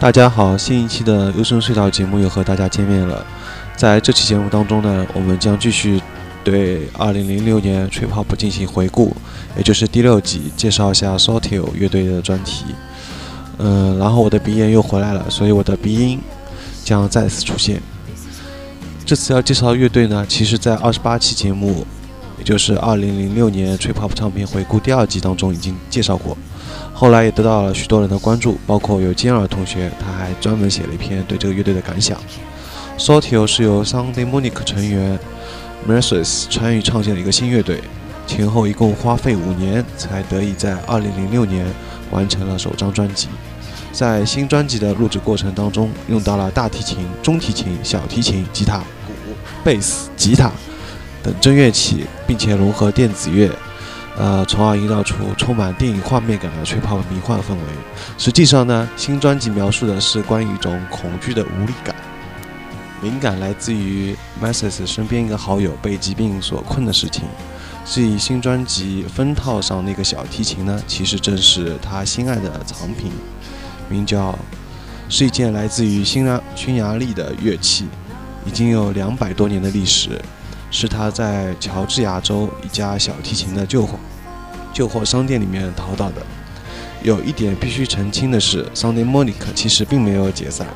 大家好，新一期的优生隧道节目又和大家见面了。在这期节目当中呢，我们将继续对2006年 Trip trip u p 进行回顾，也就是第六集，介绍一下 s o t i l 乐队的专题。嗯，然后我的鼻炎又回来了，所以我的鼻音将再次出现。这次要介绍的乐队呢，其实在二十八期节目，也就是2006年 Trip trip u p 唱片回顾第二季当中已经介绍过。后来也得到了许多人的关注，包括有金耳同学，他还专门写了一篇对这个乐队的感想。Sotio 是由 Sunday Munich 成员 m e r s u s 参与创建的一个新乐队，前后一共花费五年才得以在2006年完成了首张专辑。在新专辑的录制过程当中，用到了大提琴、中提琴、小提琴、吉他、鼓、贝斯、吉他等真乐器，并且融合电子乐。呃，从而营造出充满电影画面感的吹泡迷幻氛围。实际上呢，新专辑描述的是关于一种恐惧的无力感。灵感来自于 m a s s s 身边一个好友被疾病所困的事情。至于新专辑封套上那个小提琴呢，其实正是他心爱的藏品，名叫，是一件来自于匈牙匈牙利的乐器，已经有两百多年的历史。是他在乔治亚州一家小提琴的旧货旧货商店里面淘到的。有一点必须澄清的是，Sunday Monica 其实并没有解散。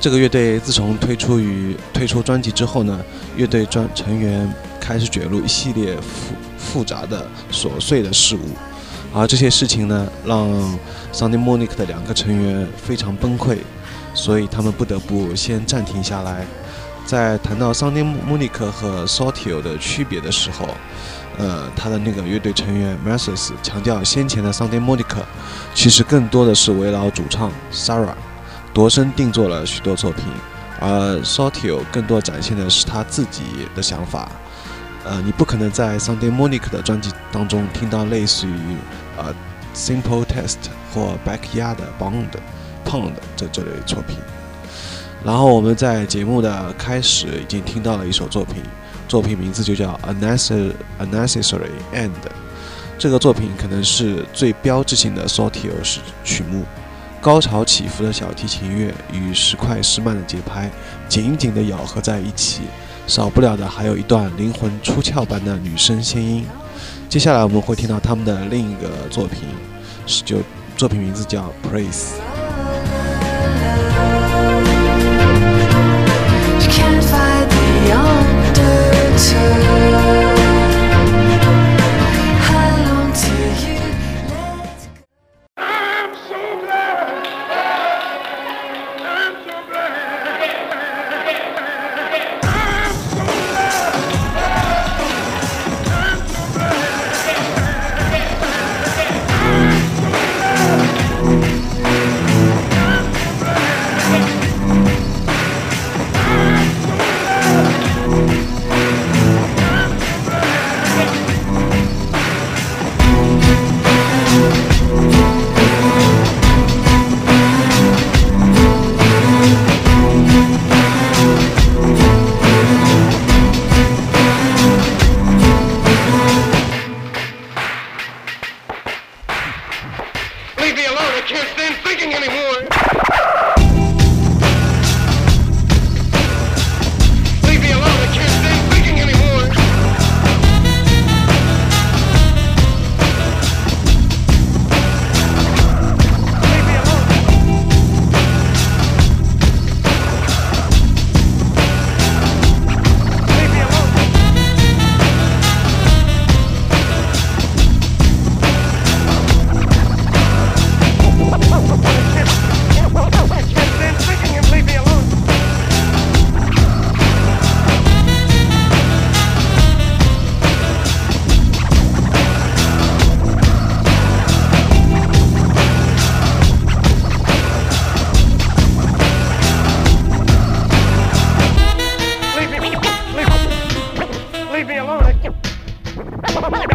这个乐队自从推出与推出专辑之后呢，乐队专成员开始卷入一系列复复杂的琐碎的事物，而这些事情呢，让 Sunday Monica 的两个成员非常崩溃，所以他们不得不先暂停下来。在谈到 Sunday Monica 和 SOTIO 的区别的时候，呃，他的那个乐队成员 Mathis 强调，先前的 Sunday Monica 其实更多的是围绕主唱 Sarah 度身定做了许多作品，而 SOTIO 更多展现的是他自己的想法。呃，你不可能在 Sunday Monica 的专辑当中听到类似于呃 Simple Test 或 Backyard Bond Pond 这这类作品。然后我们在节目的开始已经听到了一首作品，作品名字就叫《unnecessary end》。这个作品可能是最标志性的 s 双提 o 式曲目，高潮起伏的小提琴乐与时快时慢的节拍紧紧地咬合在一起，少不了的还有一段灵魂出窍般的女声仙音。接下来我们会听到他们的另一个作品，是就作品名字叫《praise》。yonder turn.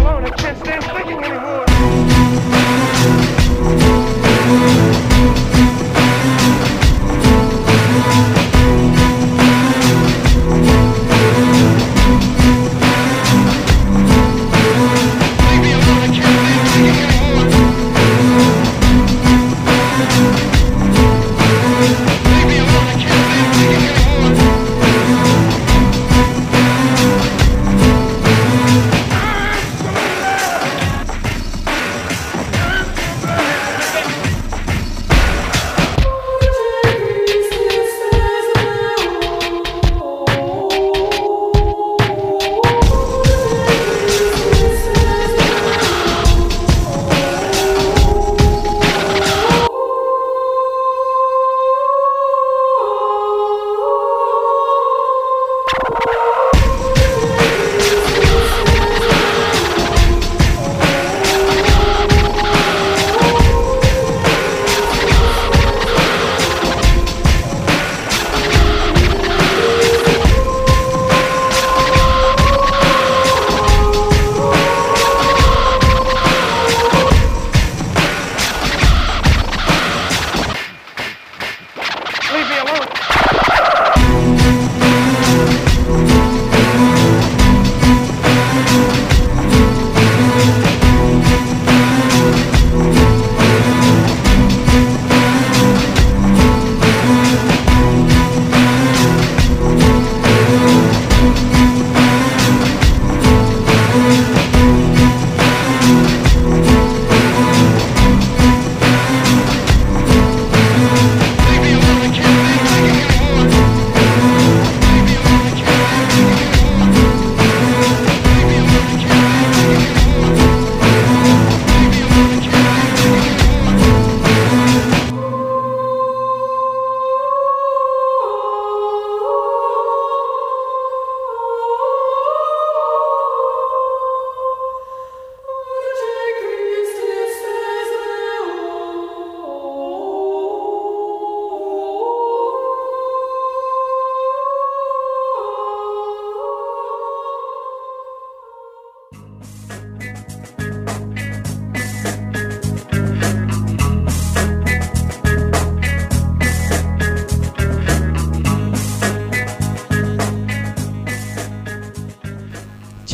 alone. I can't stand thinking anymore.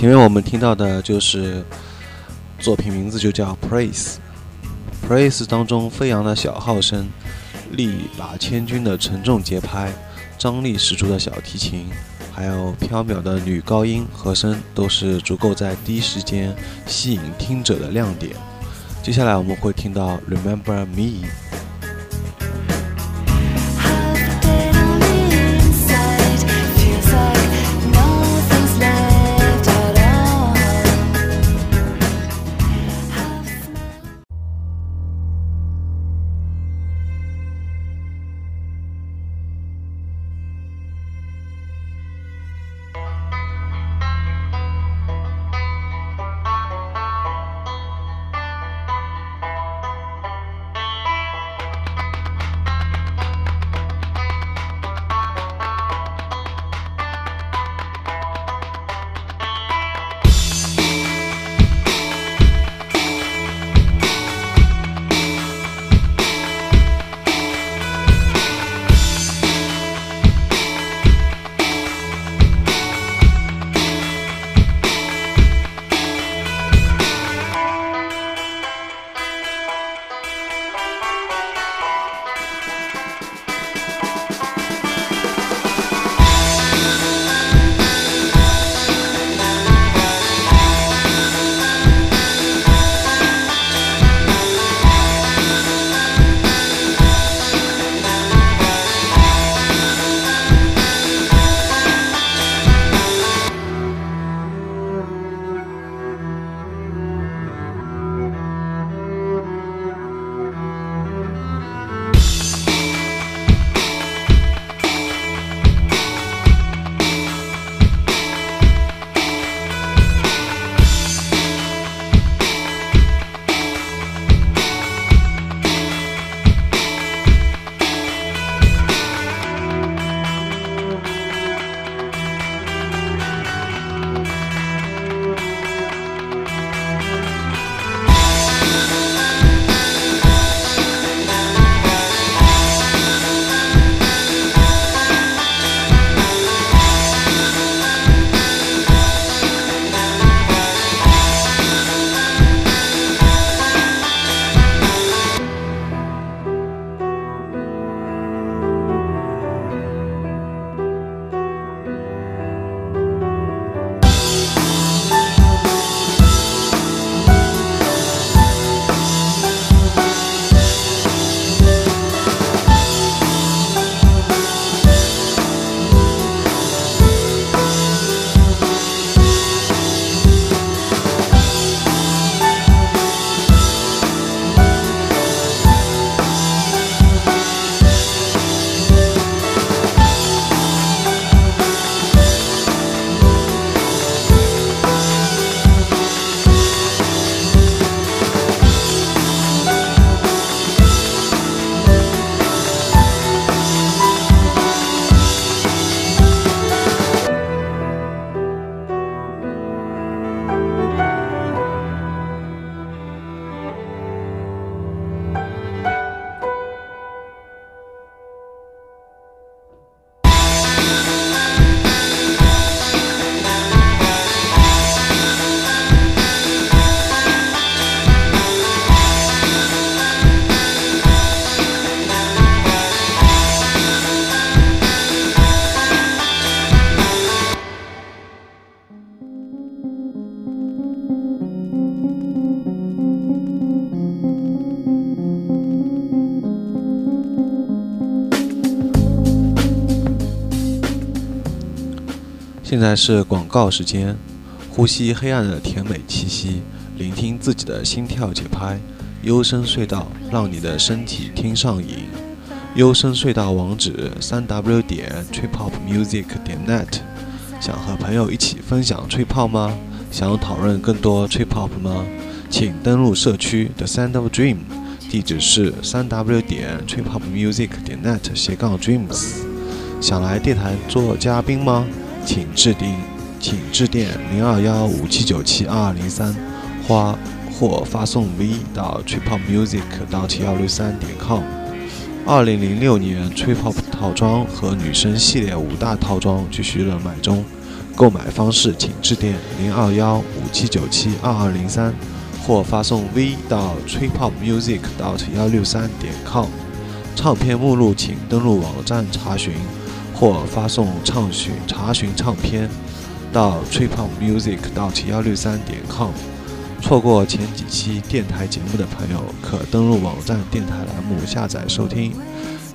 因为我们听到的就是作品名字就叫《Praise》，Praise 当中飞扬的小号声，力拔千钧的沉重节拍，张力十足的小提琴，还有飘渺的女高音和声，都是足够在第一时间吸引听者的亮点。接下来我们会听到《Remember Me》。现在是广告时间，呼吸黑暗的甜美气息，聆听自己的心跳节拍，幽深隧道让你的身体听上瘾。幽深隧道网址：三 w 点 tripopmusic 点 net。想和朋友一起分享吹泡吗？想讨论更多吹泡吗？请登录社区 The s o u n d r e a m 地址是三 w 点 tripopmusic 点 net 斜杠 dreams。想来电台做嘉宾吗？请致电，请致电零二幺五七九七二二零三，或发送 V 到 tripopmusic 到幺六三点 com。二零零六年吹泡套装和女生系列五大套装继续热卖中，购买方式请致电零二幺五七九七二二零三，或发送 V 到 tripopmusic 到幺六三点 com。唱片目录请登录网站查询。或发送查询查询唱片到 t r i p u p m u s i c 幺六三点 com。错过前几期电台节目的朋友，可登录网站电台栏目下载收听。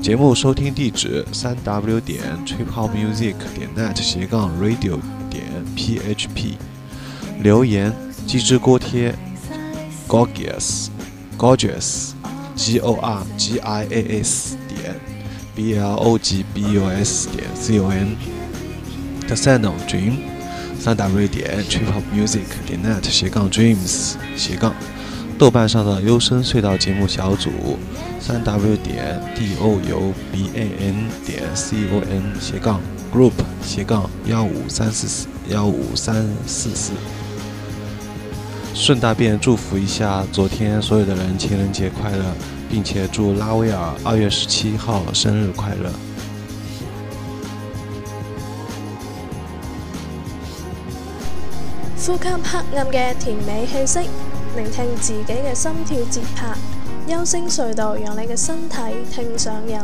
节目收听地址：三 w 点 t r i p u p m u s i c 点 net 斜杠 radio 点 php。留言：鸡汁锅贴，gorgeous，gorgeous，G-O-R-G-I-A-S 点。b l o g b u s 点 c o m。the s n d of dream 三 w 点 trip o p music 点 net 斜杠 dreams 斜杠豆瓣上的优生隧道节目小组三 w 点 d o u b a n 点 c o n 斜杠 group 斜杠幺五三四四幺五三四四顺大便祝福一下昨天所有的人情人节快乐。并且祝拉威尔二月十七号生日快乐。呼吸黑暗嘅甜美气息，聆听自己嘅心跳节拍。悠声隧道让你嘅身体听上瘾。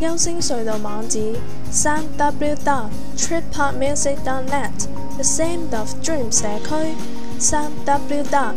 悠声隧道网址：三 w dot t r i p a r m u s i c dot net the sound of dream 社区：三 w dot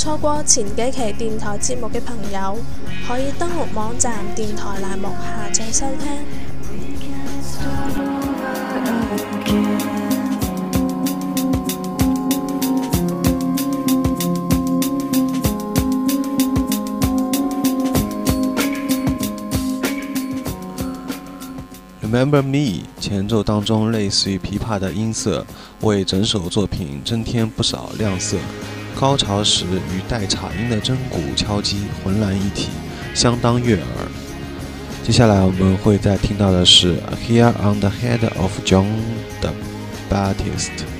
错过前几期电台节目嘅朋友，可以登录网站电台栏目下载收听。Remember me，前奏当中类似于琵琶的音色，为整首作品增添不少亮色。高潮时，与带颤音的真鼓敲击浑然一体，相当悦耳。接下来我们会再听到的是 Here on the head of John the Baptist。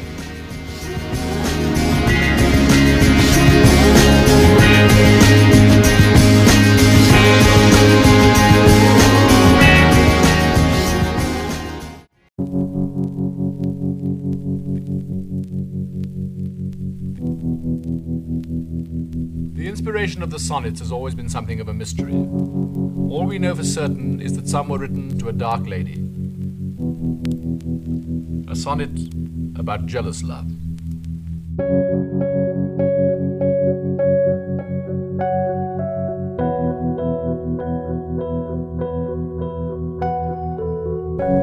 inspiration of the sonnets has always been something of a mystery. All we know for certain is that some were written to a dark lady. A sonnet about jealous love.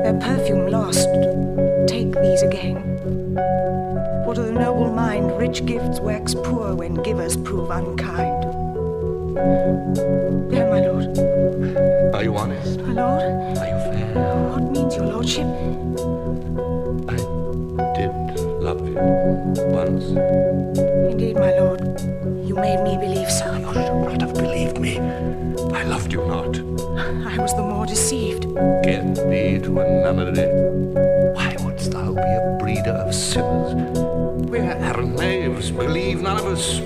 Their perfume lost. Take these again. For to the noble mind, rich gifts wax poor when givers prove unkind. There, my lord. Are you honest? My lord. Are you fair? What means your lordship? I did love you once. Indeed, my lord. You made me believe so. You should not have believed me. I loved you not. I was the more deceived. Get thee to a nunnery leave none of us.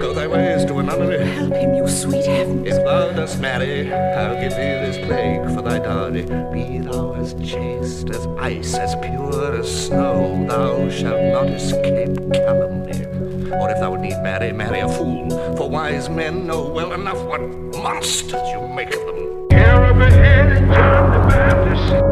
Go thy ways to a nunnery. Help him, you sweet heaven. If thou dost marry, I'll give thee this plague for thy dowry. Be thou as chaste as ice, as pure as snow. Thou shalt not escape calumny. Or if thou need marry, marry a fool. For wise men know well enough what monsters you make of them. Here of a head, John the Baptist.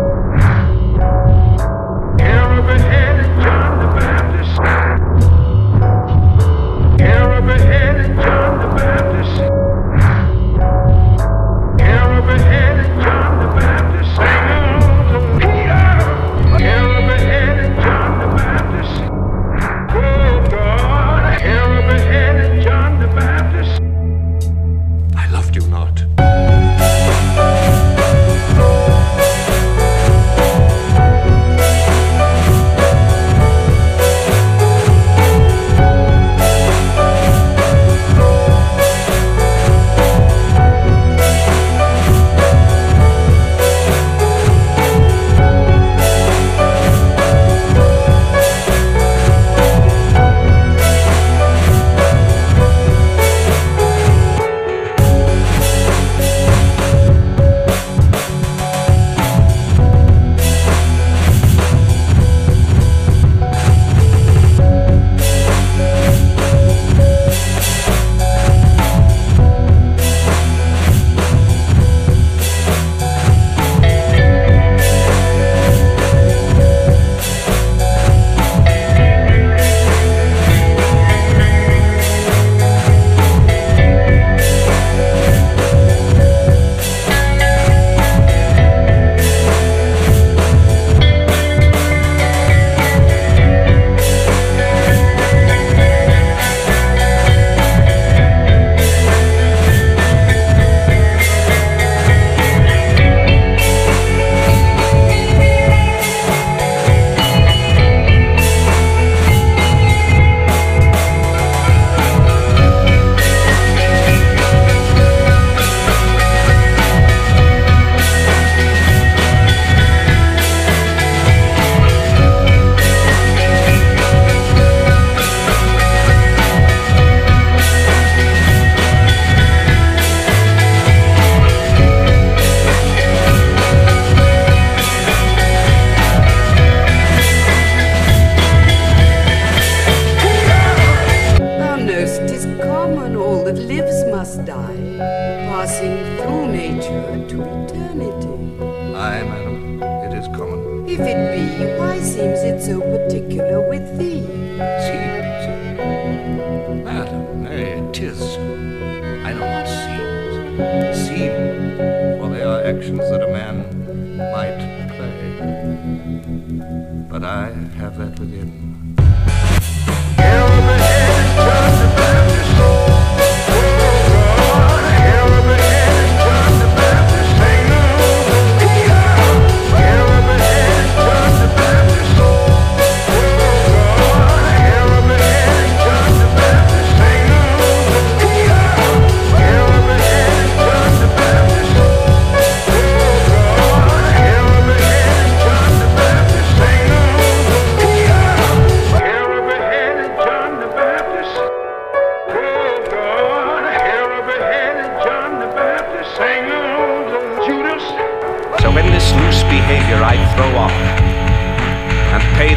if it be, why seems it so particular with thee? Seems? Madam, nay, tis. I know what seems. Seem, for there they are actions that a man might play. But I have that within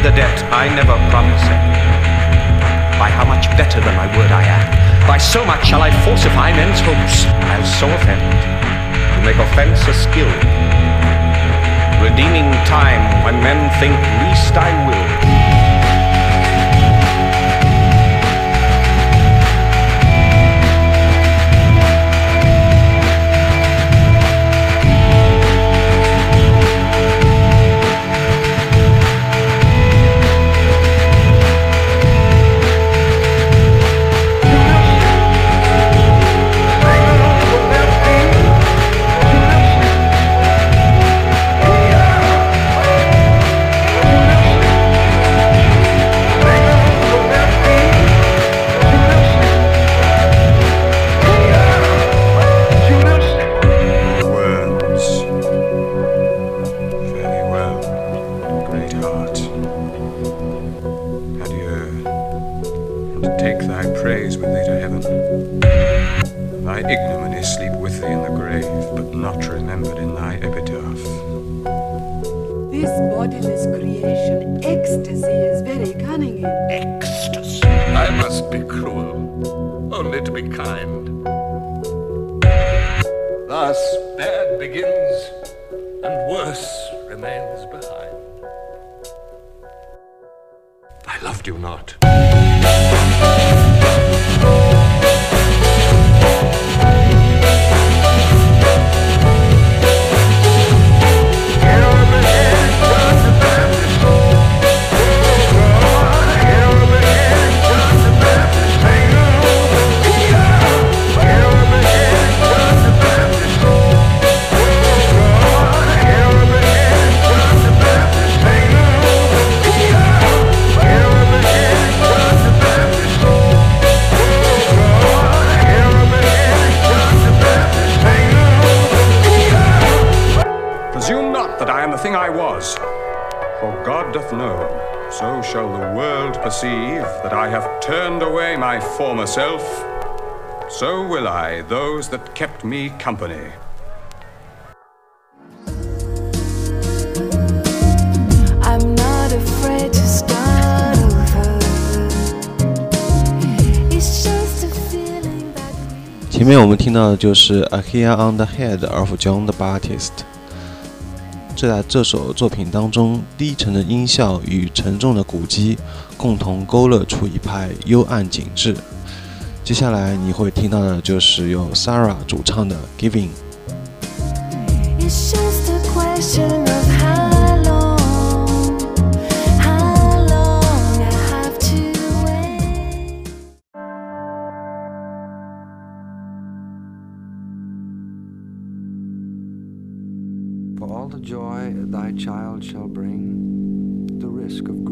the debt I never promised By how much better than my word I am, by so much shall I falsify men's hopes, I'll so offend. To make offense a skill, redeeming time when men think least I will. God in His creation. Ecstasy is very cunning. Ecstasy. I must be cruel, only to be kind. Thus, bad begins, and worse remains behind. I loved you not. God doth know, so shall the world perceive that I have turned away my former self. So will I those that kept me company. I'm not afraid to start over. It's just a feeling that we 前面我们听到的就是 A Here on the Head of John the Baptist。 在这首作品当中，低沉的音效与沉重的鼓机共同勾勒出一派幽暗景致。接下来你会听到的就是由 Sarah 主唱的 Giving。shall bring the risk of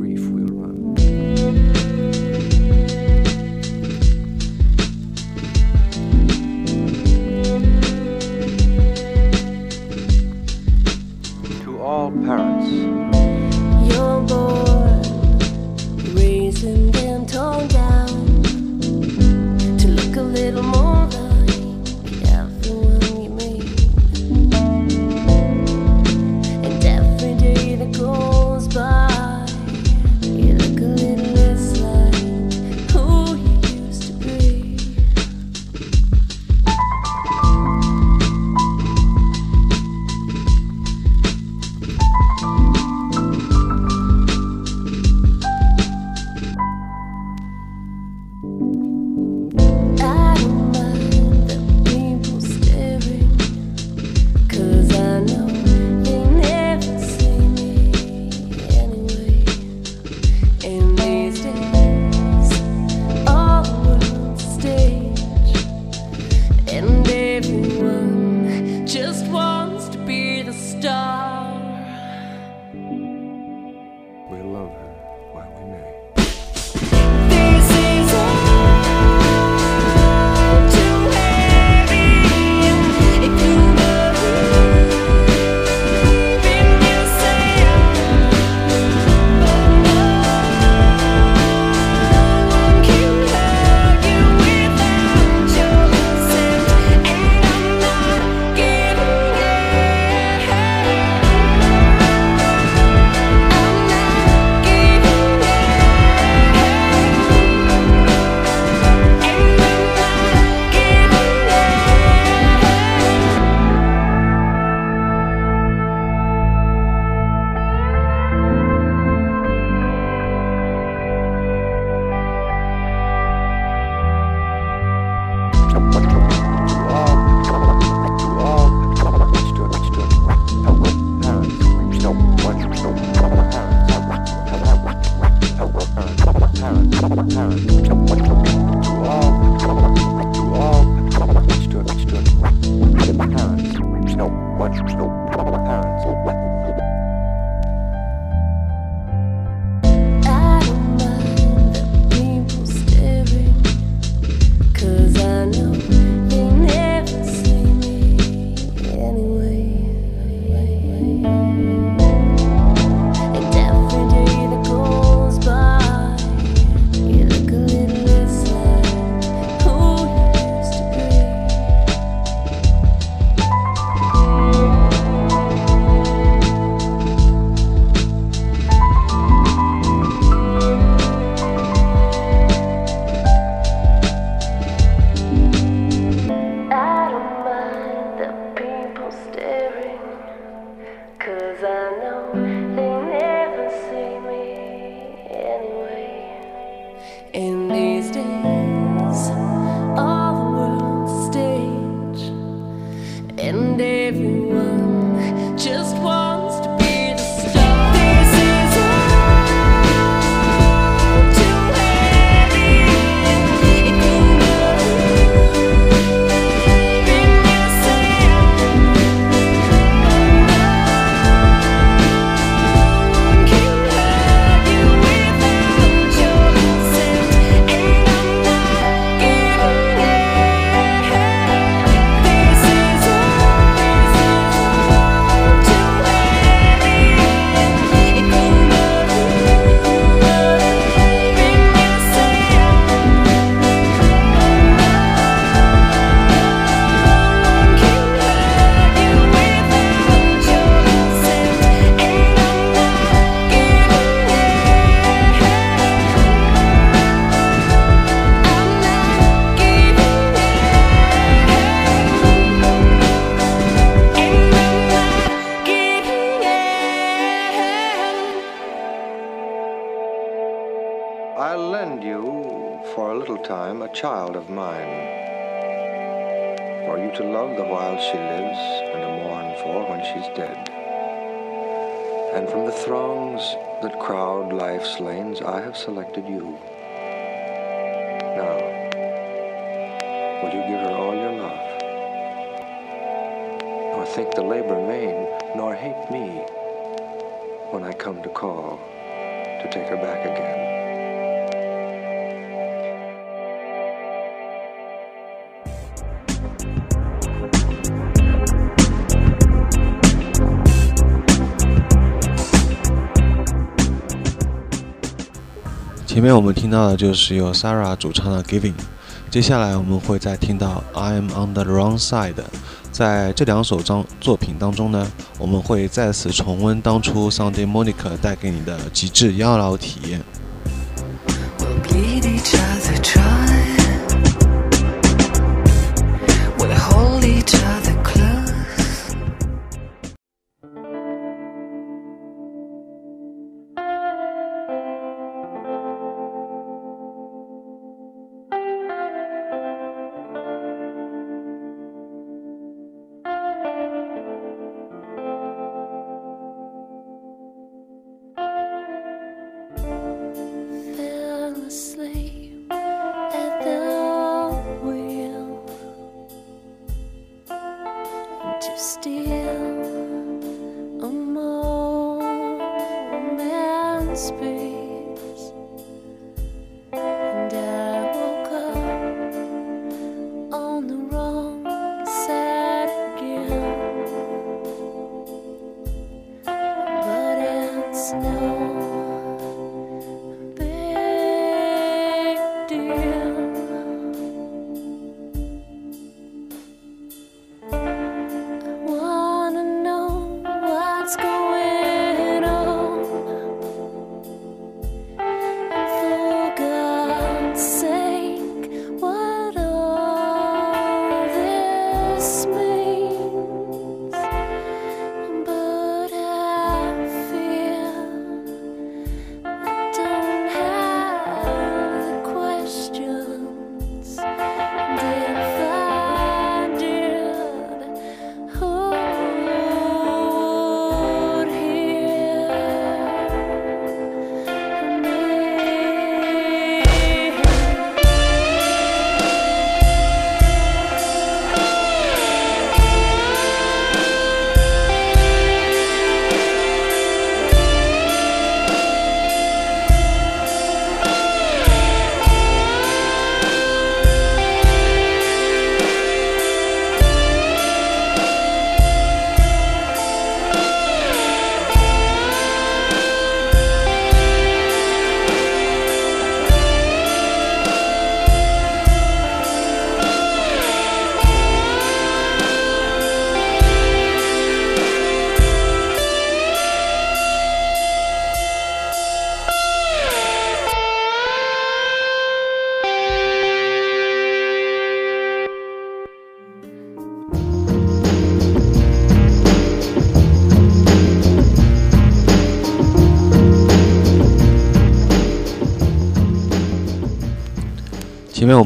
前面我们听到的就是由 Sara 主唱的《Giving》，接下来我们会再听到《I'm on the Wrong Side》。在这两首张作品当中呢，我们会再次重温当初 Sunday Monica 带给你的极致妖娆体验。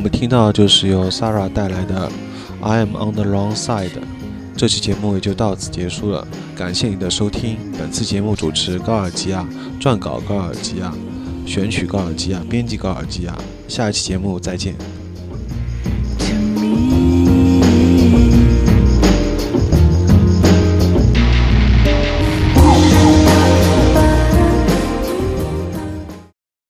听到就是由 Sara 带来的《I Am On The Wrong Side》，这期节目也就到此结束了。感谢您的收听，本次节目主持高尔基亚，撰稿高尔基亚，选曲高尔基亚，编辑高尔基亚。下一期节目再见。